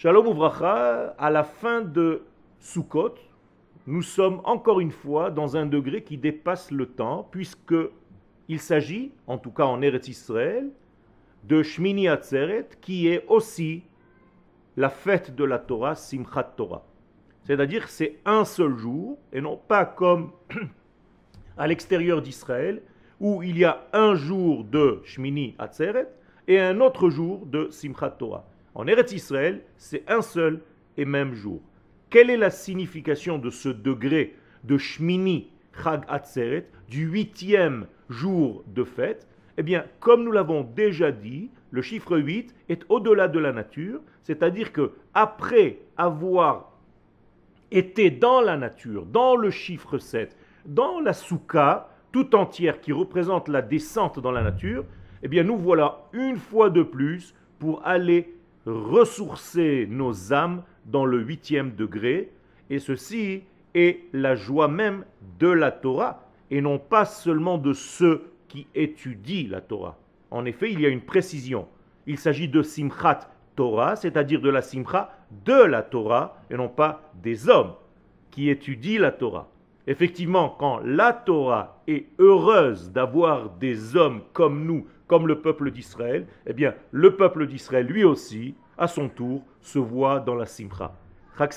Shalom Ouvracha, à la fin de Sukkot, nous sommes encore une fois dans un degré qui dépasse le temps, puisque il s'agit, en tout cas en Eretz Israël, de Shmini Atzeret, qui est aussi la fête de la Torah, Simchat Torah. C'est-à-dire c'est un seul jour, et non pas comme à l'extérieur d'Israël, où il y a un jour de Shmini Atzeret et un autre jour de Simchat Torah. En Eretz Israël, c'est un seul et même jour. Quelle est la signification de ce degré de Shmini Chag Atzeret, du huitième jour de fête? Eh bien, comme nous l'avons déjà dit, le chiffre 8 est au-delà de la nature, c'est-à-dire que après avoir été dans la nature, dans le chiffre 7, dans la souka tout entière qui représente la descente dans la nature, eh bien nous voilà une fois de plus pour aller ressourcer nos âmes dans le huitième degré, et ceci est la joie même de la Torah, et non pas seulement de ceux qui étudient la Torah. En effet, il y a une précision. Il s'agit de Simchat Torah, c'est-à-dire de la Simcha de la Torah, et non pas des hommes qui étudient la Torah. Effectivement, quand la Torah est heureuse d'avoir des hommes comme nous, comme le peuple d'Israël, eh bien, le peuple d'Israël, lui aussi, à son tour, se voit dans la Simcha. Chak